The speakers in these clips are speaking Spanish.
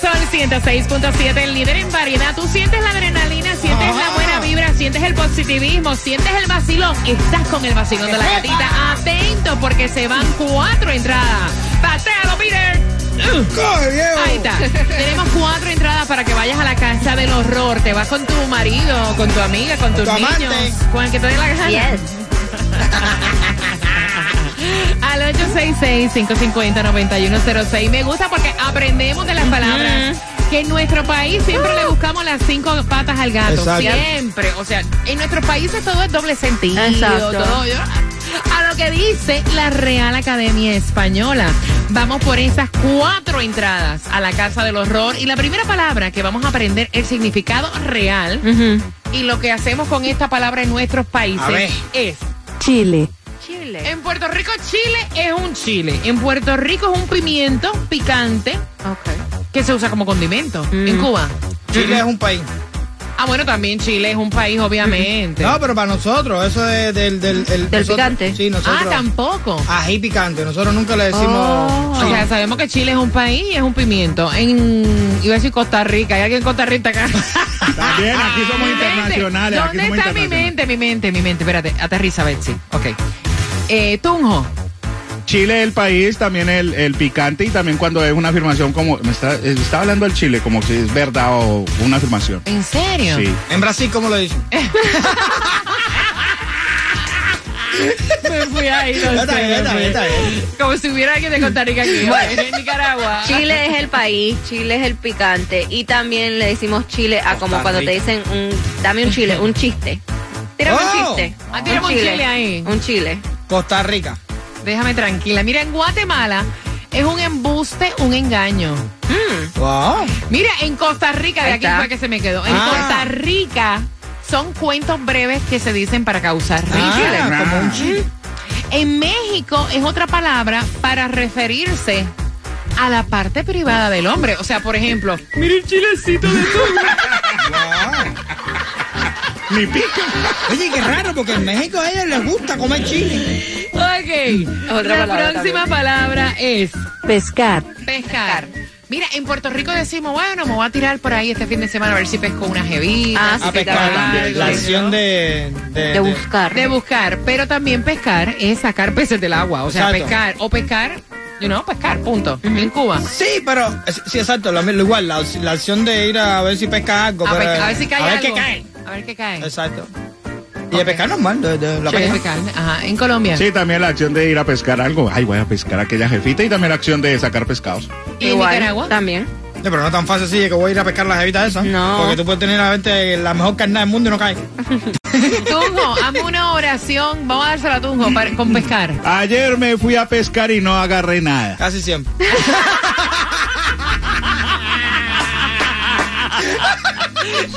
Sol 106.7, el líder en variedad. Tú sientes la adrenalina, sientes la buena vibra, sientes el positivismo, sientes el vacilón. Estás con el vacilón de la gatita. Atento porque se van cuatro entradas. ¡Patealo, Peter! Uh. Coge, viejo. Ahí está. Tenemos cuatro entradas para que vayas a la casa del horror. Te vas con tu marido, con tu amiga, con tus tu amante. niños, con el que te dé la gana. Yes. Al 866-550-9106. Me gusta porque aprendemos de las palabras. Que en nuestro país siempre le buscamos las cinco patas al gato. Exacto. Siempre. O sea, en nuestros países todo es doble sentido. Exacto. todo. Yo- a lo que dice la Real Academia Española. Vamos por esas cuatro entradas a la Casa del Horror. Y la primera palabra que vamos a aprender el significado real. Y lo que hacemos con esta palabra en nuestros países es Chile. Chile. en Puerto Rico, Chile es un chile. En Puerto Rico es un pimiento picante Ok. que se usa como condimento. Mm. En Cuba. Chile es un país. Ah, bueno, también Chile es un país, obviamente. No, pero para nosotros, eso es del... Del, el- Del nosotros- picante. Sí, nosotros. ah, tampoco. Ají picante. Nosotros nunca le decimos... Oh. O sea, sabemos que Chile es un país y es un pimiento. En, iba a decir Costa Rica. ¿Hay alguien en Costa Rica acá? También, aquí somos mente. internacionales. aquí ¿Dónde somos está mi internacionales. mente? Mi mente, mi mente. Espérate, aterriza, Betsy. Ok. Eh, Tunjo. Chile es el país, también el, el picante y también cuando es una afirmación como, me está, está hablando el Chile como si es verdad o una afirmación. ¿En serio? Sí. En Brasil, ¿cómo lo dicen? Me fui ahí, no Está sé, bien, está bien, está bien. Como si hubiera alguien de Costa Rica aquí. en Nicaragua. Chile es el país, Chile es el picante y también le decimos Chile a como cuando te dicen un, dame un chile, un chiste. Tírame Oh. un chiste. Ah, tírame un chile ahí. Un chile. Costa Rica. Déjame tranquila. Mira, en Guatemala es un embuste, un engaño. Wow. Mira, en Costa Rica, de Ahí aquí está. fue que se me quedó. En Ah. Costa Rica son cuentos breves que se dicen para causar risa. Ah, como un chile. En México es otra palabra para referirse a la parte privada del hombre. O sea, por ejemplo, mira el chilecito de tu. Ni pica. Oye, qué raro, porque en México a ellos les gusta comer chile. ok. Otra la palabra próxima también. palabra es Pescar. pescar. Mira, en Puerto Rico decimos, bueno, me voy a tirar por ahí este fin de semana a ver si pesco una jevita. Ah, A sí, pescar. también. La acción de... De, De buscar. De buscar, pero también pescar es sacar peces del agua. O sea, Exacto. pescar o pescar, you know, pescar, punto. En Cuba. Sí, pero... Sí, exacto, lo, igual. La, la acción de ir a ver si pesca algo. A, pero- pescar, a ver si cae A ver algo. qué cae. A ver qué cae. Exacto. Y de pescar normal, de, de la Sí. Ajá. En Colombia. Sí, también la acción de ir a pescar algo. Ay, voy a pescar a aquella jefita y también la acción de sacar pescados. ¿Y en Igual, Nicaragua? También. Sí, pero no es tan fácil así de que voy a ir a pescar las jevitas esas. No. Porque tú puedes tener la, vente, la mejor carne del mundo y no cae. Tunjo, hazme una oración. Vamos a dársela a Tunjo para, con pescar. Ayer me fui a pescar y no agarré nada. Casi siempre.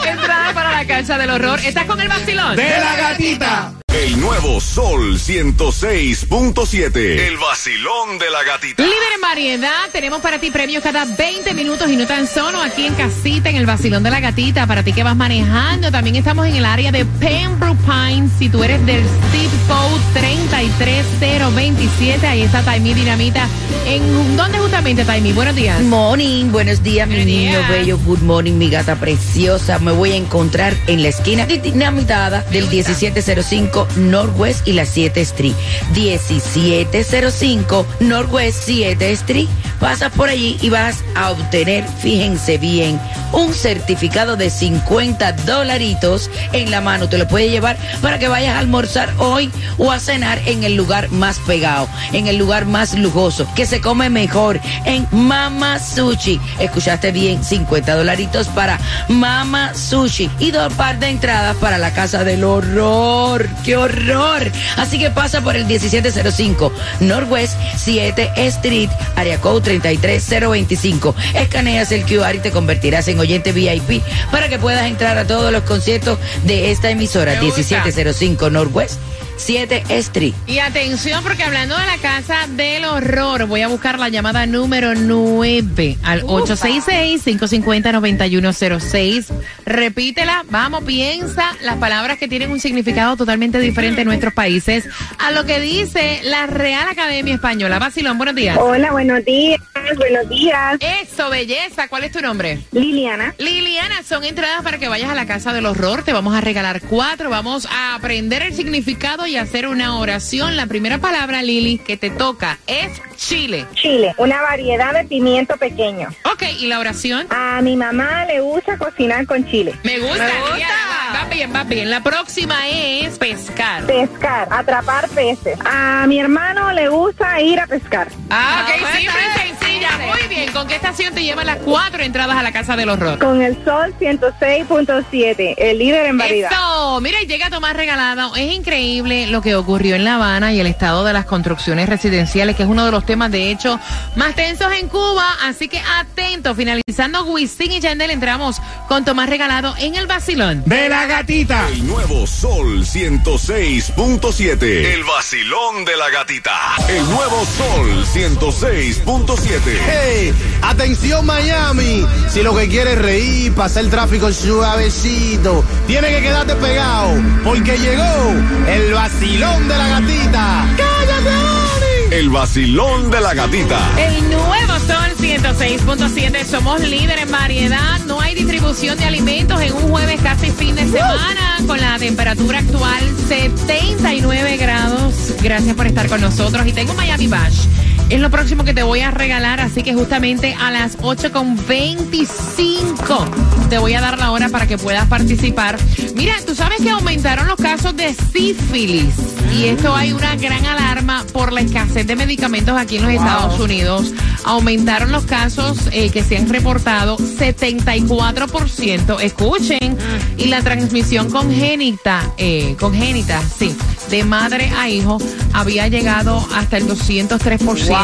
Entrada para la cancha del horror. ¿Estás con el vacilón? ¡De la gatita! El nuevo Sol 106.7. El vacilón de la gatita. Líder en variedad, tenemos para ti premios cada 20 minutos y no tan solo aquí en casita, en el vacilón de la gatita, para ti que vas manejando. También estamos en el área de Pembroke Pines. Si tú eres del zip code 33027, ahí está Taimi Dinamita. ¿En dónde justamente, Taimi? Buenos días. Morning, buenos días, mi Buenos niño días. bello. Good morning, mi gata preciosa. Me voy a encontrar en la esquina de dinamitada del 1705 Northwest y la 7 Street. 1705 Northwest 7 Street. Pasas por allí y vas a obtener, fíjense bien, un certificado de 50 dolaritos en la mano. Te lo puedes llevar para que vayas a almorzar hoy o a cenar en el lugar más pegado, en el lugar más lujoso, que se come mejor, en Mama Sushi. Escuchaste bien, 50 dolaritos para Mama Sushi y dos par de entradas para la casa del horror. ¿Qué horror. Así que pasa por el 1705 Northwest 7 Street, área code 33025. Escaneas el QR y te convertirás en oyente VIP para que puedas entrar a todos los conciertos de esta emisora. Me gusta. 1705 Northwest 7 Street. Y atención, porque hablando de la casa del horror, voy a buscar la llamada número 9 al 866-550-9106. Repítela, vamos, piensa las palabras que tienen un significado totalmente diferente en nuestros países a lo que dice la Real Academia Española. Basilón, buenos días. Hola, buenos días, buenos días. Eso, belleza. ¿Cuál es tu nombre? Liliana. Liliana, son entradas para que vayas a la casa del horror. Te vamos a regalar cuatro. Vamos a aprender el significado y hacer una oración. La primera palabra, Lili, que te toca es chile. Chile, una variedad de pimiento pequeño. Ok, ¿y la oración? A mi mamá le gusta cocinar con chile. Me gusta, Me gusta. Liliana. Va, bien, va bien. La próxima es pescar. Pescar, atrapar peces. A mi hermano le gusta ir a pescar. Ah, ok, Ah, pues, simple y sencilla. Muy bien. ¿Con qué estación te llevan las cuatro entradas a la casa del horror? Con el sol 106.7, el líder en variedad. Eso, mira, y llega Tomás Regalado. Es increíble lo que ocurrió en La Habana y el estado de las construcciones residenciales, que es uno de los temas, de hecho, más tensos en Cuba. Así que atento, finalizando Wisin y Yandel, entramos con Tomás Regalado en el vacilón. De la gatita. El nuevo Sol 106.7. El vacilón de la gatita. El nuevo Sol 106.7. Hey, atención Miami, si lo que quieres es reír, pasar el tráfico suavecito, tiene que quedarte pegado, porque llegó el vacilón de la gatita. ¡Cállate, Oni! El vacilón de la gatita. El nuevo Sol 106.7. Somos líder en variedad. No hay distribución de alimentos en un jueves casi fin de semana con la temperatura actual 79 grados. Gracias por estar con nosotros. Y tengo Miami Bash. Es lo próximo que te voy a regalar, así que justamente a las 8.25 te voy a dar la hora para que puedas participar. Mira, tú sabes que aumentaron los casos de sífilis y esto hay una gran alarma por la escasez de medicamentos aquí en los Estados Unidos. Aumentaron los casos eh, que se han reportado 74%. Escuchen, y la transmisión congénita, eh, congénita, sí, de madre a hijo había llegado hasta el 203%. Wow.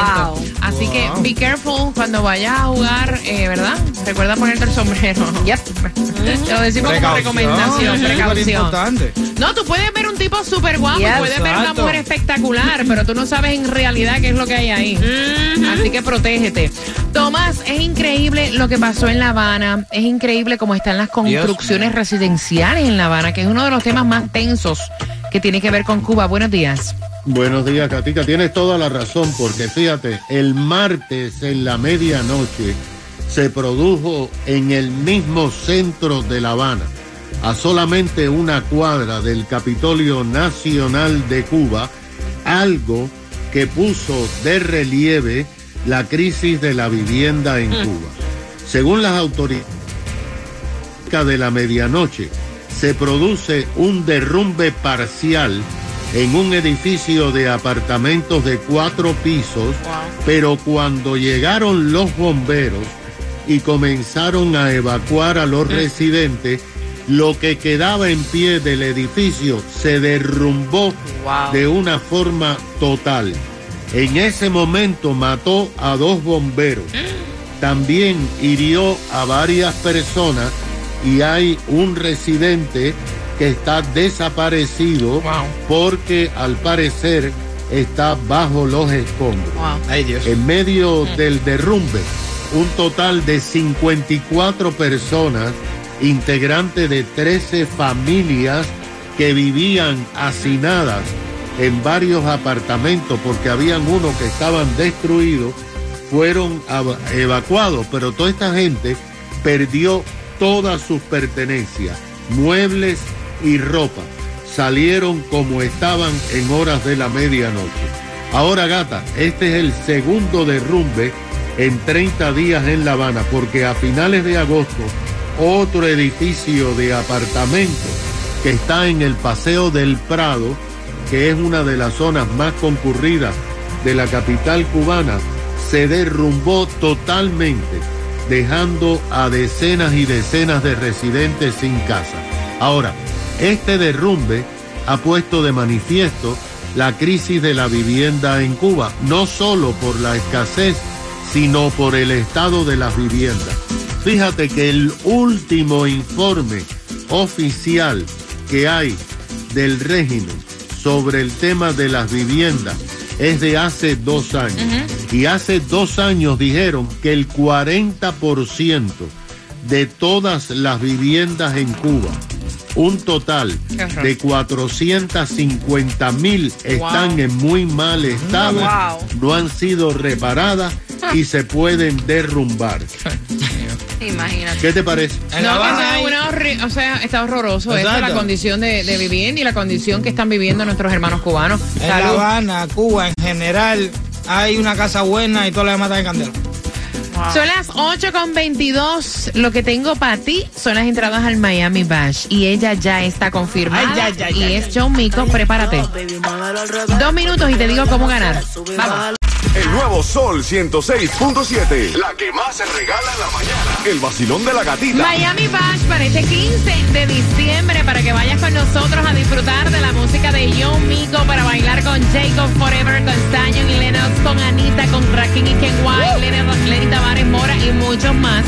Así que be careful cuando vayas a jugar, eh, ¿verdad? Recuerda ponerte el sombrero. Yep. Te lo decimos como recomendación, precaución. No, tú puedes ver un tipo súper guapo, Yes. puedes ver una mujer espectacular, pero tú no sabes en realidad qué es lo que hay ahí. Así que protégete. Tomás, es increíble lo que pasó en La Habana. Es increíble cómo están las construcciones residenciales en La Habana, que es uno de los temas más tensos que tiene que ver con Cuba. Buenos días. Buenos días, Katica. Tienes toda la razón, porque fíjate, el martes en la medianoche se produjo en el mismo centro de La Habana, a solamente una cuadra del Capitolio Nacional de Cuba, algo que puso de relieve la crisis de la vivienda en Cuba. Según las autoridades de la medianoche, se produce un derrumbe parcial en un edificio de apartamentos de cuatro pisos, pero cuando llegaron los bomberos y comenzaron a evacuar a los residentes, lo que quedaba en pie del edificio se derrumbó de una forma total. En ese momento mató a dos bomberos. También hirió a varias personas y hay un residente que está desaparecido porque al parecer está bajo los escombros. Ay, Dios. En medio del derrumbe, un total de 54 personas, integrantes de 13 familias que vivían hacinadas en varios apartamentos porque habían unos que estaban destruidos, fueron evacuados, pero toda esta gente perdió todas sus pertenencias, muebles y ropa. Salieron como estaban en horas de la medianoche. Ahora, gata, este es el segundo derrumbe en 30 días en La Habana, porque a finales de agosto, otro edificio de apartamentos que está en el Paseo del Prado, que es una de las zonas más concurridas de la capital cubana, se derrumbó totalmente, dejando a decenas y decenas de residentes sin casa. Ahora, este derrumbe ha puesto de manifiesto la crisis de la vivienda en Cuba, no solo por la escasez, sino por el estado de las viviendas. Fíjate que el último informe oficial que hay del régimen sobre el tema de las viviendas es de hace dos años. Y hace dos años dijeron que el 40% de todas las viviendas en Cuba, un total de 450 mil están en muy mal estado, Wow. no han sido reparadas y se pueden derrumbar. Imagínate. ¿Qué te parece? No, una o sea, está horroroso esto, la condición de, de vivienda y la condición que están viviendo nuestros hermanos cubanos. En La. Habana, Cuba, en general, hay una casa buena y todas las demás están en candela. Son las 8 con 22. Lo que tengo para ti son las entradas al Miami Bash. Y ella ya está confirmada. Ay, y es John Mico. Prepárate. Dos minutos y te digo cómo ganar. Vamos. El nuevo Sol 106.7. La que más se regala en la mañana. El vacilón de la gatita. Miami Bash para este 15 de diciembre para que vayas con nosotros a disfrutar de la música de John Mico para bailar con Jacob Forever, con Zion y Lennox, con Anita, con Rakim y Ken White, Lenny, Lenny Tavares Mora y muchos más.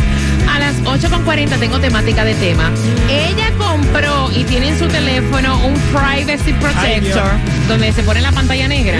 A las 8.40 tengo temática de tema. Ella compró y tiene en su teléfono un Privacy Protector donde se pone la pantalla negra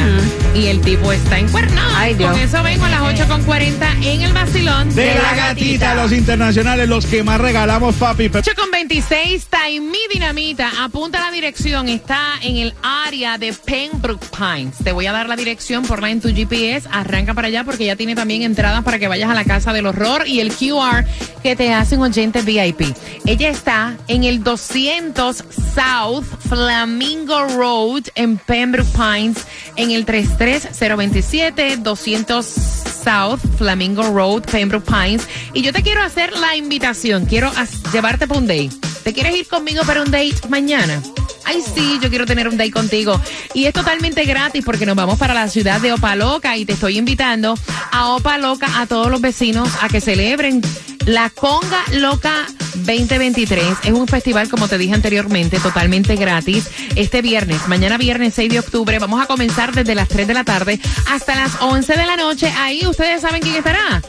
y el tipo está encuernado. Ay, Dios. Con eso vengo a las 8.40 en el vacilón De la gatita, los internacionales, los que más regalamos, papi. 8 con 26, Taimí Dinamita, apunta la dirección, está en el área de Pembroke Pines. Te voy a dar la dirección, ponla en tu GPS, arranca para allá porque ya tiene también entradas para que vayas a la Casa del Horror y el QR que te hacen oyente VIP. Ella está en el 200 South Flamingo Road en Pembroke Pines, en el 33027 200 South Flamingo Road, Pembroke Pines. Y yo te quiero hacer la invitación. Quiero llevarte para un date. ¿Te quieres ir conmigo para un date mañana? Ay, sí, yo quiero tener un date contigo. Y es totalmente gratis porque nos vamos para la ciudad de Opaloca y te estoy invitando a Opaloca a todos los vecinos a que celebren la Conga Loca 2023. Es un festival, como te dije anteriormente, totalmente gratis. Este viernes, mañana viernes 6 de octubre, vamos a comenzar desde las 3 de la tarde hasta las 11 de la noche. Ahí ustedes saben quién estará.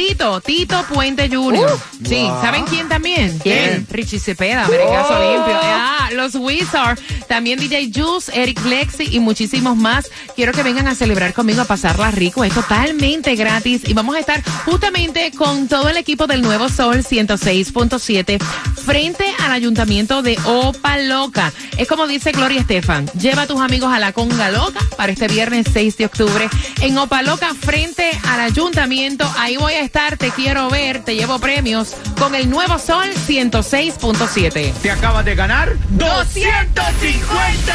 Tito, Tito Puente Jr. sí, ¿saben quién también? ¿Quién? Richie Cepeda, Merengazo Limpio. Ah, los Wizards, también DJ Juice, Eric Lexi y muchísimos más. Quiero que vengan a celebrar conmigo, a pasarla rico. Es totalmente gratis y vamos a estar justamente con todo el equipo del Nuevo Sol 106.7 frente al ayuntamiento de Opa Loca. Es como dice Gloria Estefan, lleva a tus amigos a la Conga Loca para este viernes 6 de octubre en Opa Loca frente al ayuntamiento. Ahí voy a estar, te quiero ver, te llevo premios con el Nuevo Sol 106.7. Te acabas de ganar 250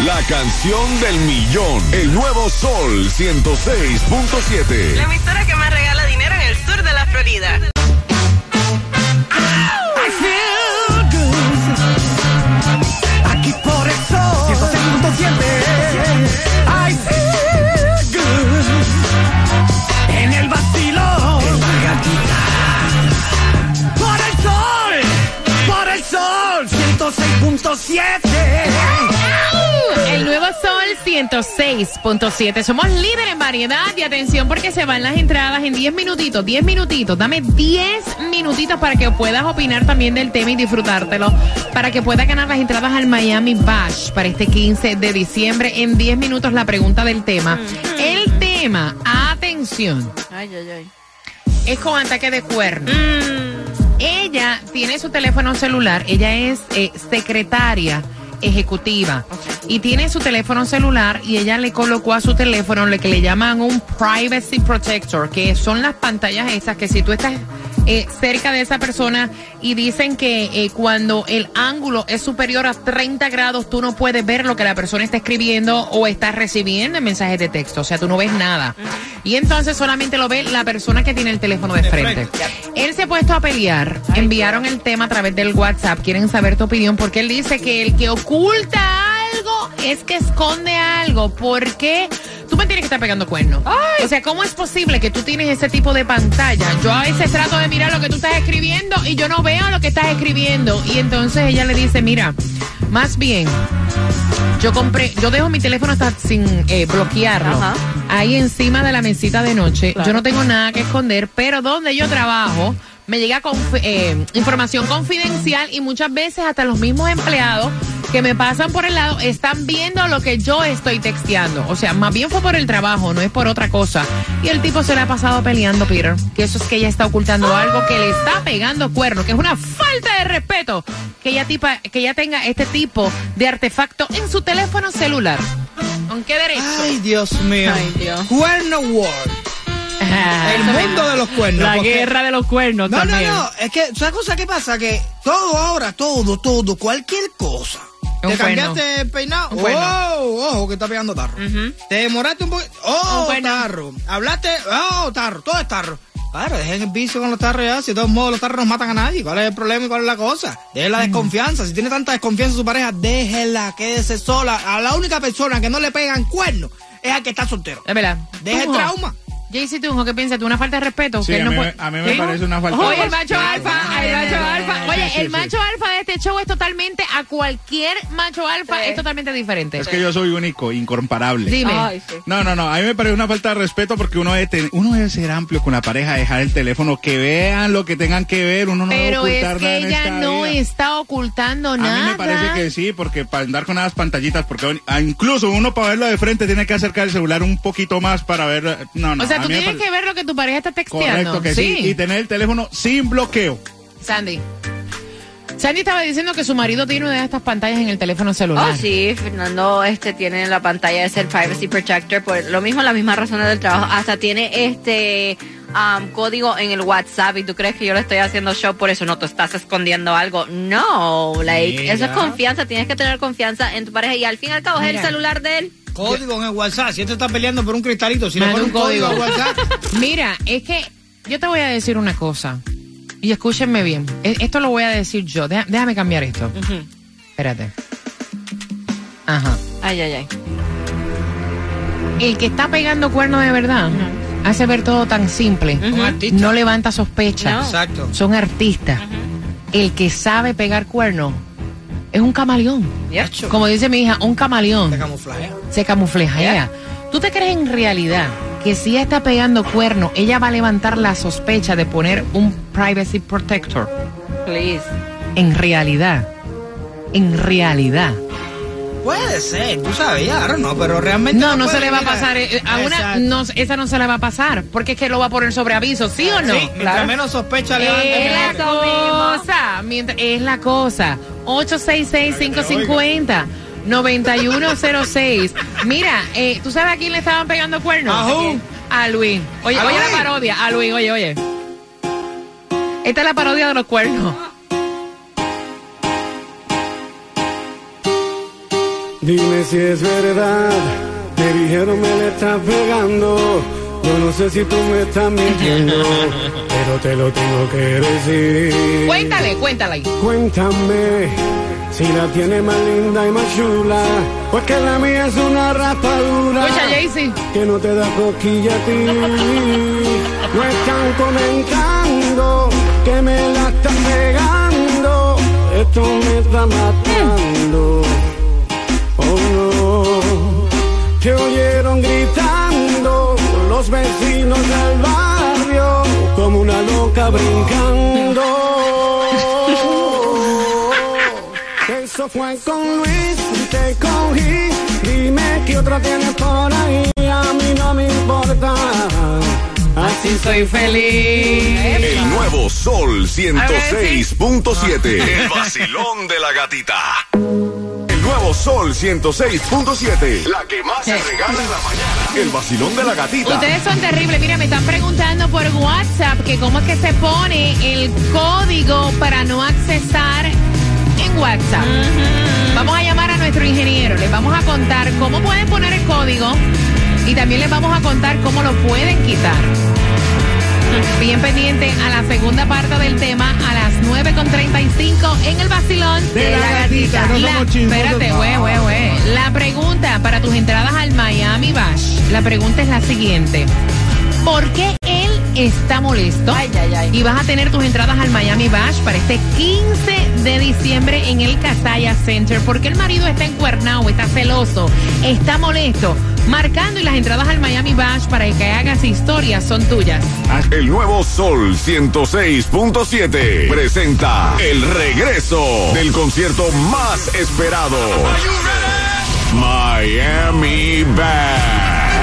La canción del millón. El nuevo Sol 106.7. La emisora que más regala dinero en el sur de la Florida. 106.7. Somos líder en variedad y atención porque se van las entradas en 10 minutitos. 10 minutitos. Dame 10 minutitos para que puedas opinar también del tema y disfrutártelo. Para que puedas ganar las entradas al Miami Bash para este 15 de diciembre. En 10 minutos la pregunta del tema. El tema, atención, Ay, ay, ay. es con ataque de cuerno. Ella tiene su teléfono celular, ella es eh, secretaria ejecutiva. Y tiene su teléfono celular y ella le colocó a su teléfono lo que le llaman un privacy protector, que son las pantallas esas que si tú estás eh, cerca de esa persona y dicen que eh, cuando el ángulo es superior a 30 grados tú no puedes ver lo que la persona está escribiendo o está recibiendo en mensajes de texto, o sea, tú no ves nada. Y entonces solamente lo ve la persona que tiene el teléfono de frente. Él se ha puesto a pelear, enviaron el tema a través del WhatsApp, quieren saber tu opinión porque él dice que el que oculta algo es que esconde algo. ¿Por qué tú me tienes que estar pegando cuernos. O sea, ¿cómo es posible que tú tienes ese tipo de pantalla? Yo a veces trato de mirar lo que tú estás escribiendo y yo no veo lo que estás escribiendo. Y entonces ella le dice, mira, más bien, yo compré, yo dejo mi teléfono hasta sin eh, bloquearlo. Ajá. Ahí encima de la mesita de noche. Yo no tengo nada que esconder, pero donde yo trabajo me llega eh, información confidencial y muchas veces hasta los mismos empleados que me pasan por el lado están viendo lo que yo estoy texteando. O sea, más bien fue por el trabajo, no es por otra cosa. Y el tipo se le ha pasado peleando, Peter, que eso es que ella está ocultando algo, que le está pegando cuerno, que es una falta de respeto que ella, tipa, que ella tenga este tipo de artefacto en su teléfono celular. ¿Con qué derecho? Ay, Dios mío. Ay, Dios. Cuerno World. El mundo de los cuernos. La porque- guerra de los cuernos No, también. no, no. Es que, ¿sabes cosa que pasa? Que todo ahora, todo, todo, cualquier cosa. Un Te cuerno. cambiaste el peinado. Un cuerno. Oh, ojo, que está pegando tarro. Te demoraste un poquito. Oh, Un cuerno. tarro. Hablaste. Oh, tarro. Todo es tarro. Claro, dejen el vicio con los tarros ya. Si de todos modos los tarros no matan a nadie. ¿Cuál es el problema y cuál es la cosa? Dejen la desconfianza. Si tiene tanta desconfianza en su pareja, déjela, quédese sola. A la única persona que no le pegan cuernos es al que está soltero. Es verdad. Deja el trauma. Jaycee Tunjo, ¿qué piensas tú? ¿Una falta de respeto? Sí, que él a no mí, puede- me- a mí me ¿Sí? parece una falta Oye, de el macho alfa, el macho alfa. Oye, Sí, el macho alfa de este show es totalmente, a cualquier macho alfa Sí. es totalmente diferente. Es que yo soy único, incomparable. Dime. Ay, sí. No, no, no. A mí me parece una falta de respeto porque uno debe, tener- uno debe ser amplio con la pareja, dejar el teléfono, que vean lo que tengan que ver. Uno no Pero debe es ocultar que nada en ella esta no vida. está ocultando A nada. mí me parece que sí, porque para andar con esas pantallitas, porque ah, incluso uno para verlo de frente tiene que acercar el celular un poquito más para ver. No, no. O sea, a tú tienes que ver lo que tu pareja está texteando. Correcto que sí. Y tener el teléfono sin bloqueo. Sandy. Sandy estaba diciendo que su marido tiene una de estas pantallas en el teléfono celular. Oh, sí, Fernando este tiene en la pantalla es el Privacy Protector, por lo mismo, las mismas razones del trabajo. Hasta tiene este um, código en el WhatsApp y tú crees que yo le estoy haciendo show por eso, no, tú estás escondiendo algo. No, like, Mira. eso es confianza, tienes que tener confianza en tu pareja y al fin y al cabo es el celular de él. Código en el WhatsApp. Si este está peleando por un cristalito, si Manda le pone un un código al código. WhatsApp. Mira, es que yo te voy a decir una cosa. Y escúchenme bien. E- Esto lo voy a decir yo. Deja- déjame cambiar esto. Espérate. Ajá. Ay, ay, ay. El que está pegando cuernos de verdad hace ver todo tan simple. No levanta sospechas. No. Exacto. Son artistas. El que sabe pegar cuernos es un camaleón. Como dice mi hija, un camaleón. Te camuflajea. se camuflajea. ¿Tú te crees en realidad que si ella está pegando cuerno, ella va a levantar la sospecha de poner un privacy protector? Please. En realidad. En realidad. Puede ser, tú ya, ahora no, pero realmente. No, no se le va a pasar. eh, A una, no, esa no se le va a pasar. Porque es que lo va a poner sobre aviso, ¿sí o no? Sí, mientras menos sospecha le Es la cosa. Mientras, es la cosa. 866-550. 9106. Mira, eh, ¿tú sabes a quién le estaban pegando cuernos? Ajú. A Luis. Oye, ¿A oye Luis? la parodia. A Luis, oye, oye. Esta es la parodia de los cuernos. Dime si es verdad, me dijeron me le estás pegando. Yo no sé si tú me estás mintiendo, pero te lo tengo que decir. Cuéntale, cuéntale. Cuéntame si la tiene más linda y más chula, pues que la mía es una raspadura Escucha, que no te da cosquilla a ti. No están comentando que me la están pegando, esto me está matando. Te oyeron gritando los vecinos del barrio como una loca brincando. Eso fue con Luis, te cogí. Dime qué otra tienes por ahí, a mí no me importa. Así Soy feliz. El nuevo Sol 106.7. El vacilón de la gatita. Sol 106.7. La que más se regala en la mañana. El vacilón de la gatita. Ustedes son terribles. Mira, me están preguntando por WhatsApp que cómo es que se pone el código para no accesar en WhatsApp. Vamos a llamar a nuestro ingeniero. Les vamos a contar cómo pueden poner el código y también les vamos a contar cómo lo pueden quitar. Bien pendiente a la segunda parte del tema a las 9.35 en el vacilón De la gatita. Gatita, no La- somos espérate, güey, güey, güey. La pregunta para tus entradas al Miami Bash, la pregunta es la siguiente. ¿Por qué él está molesto? Ay, ay, ay. Y vas a tener tus entradas al Miami Bash para este 15 de diciembre en el Casaya Center. ¿Por qué el marido está encuernado, está celoso, está molesto? Marcando y las entradas al Miami Bash para que hagas historias son tuyas. El nuevo Sol 106.7 presenta el regreso del concierto más esperado. Miami Bash.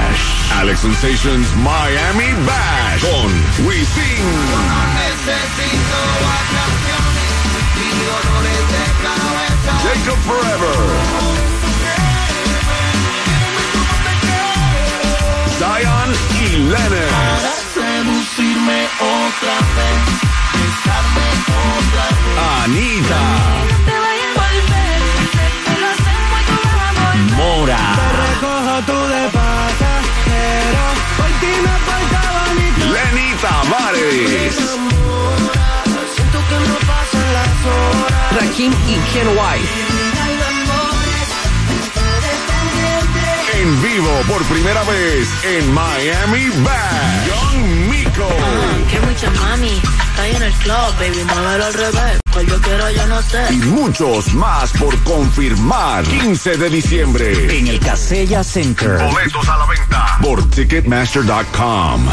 Alex Sensations Miami Bash con Wisin. Jacob Forever. Zion y Lennon. Anita. Mora. Recojo tú de pasajero, por ti me faltaba ni Lenny Tavares. Siento que no pasan las horas. Rakim y Ken White. En vivo por primera vez en Miami Bash. Young Miko. Que mucha mami, está ahí en el club, baby, muévelo al revés. Pues yo quiero, yo no sé. Y muchos más por confirmar. 15 de diciembre. En el Casella Center. Boletos a la venta por Ticketmaster.com.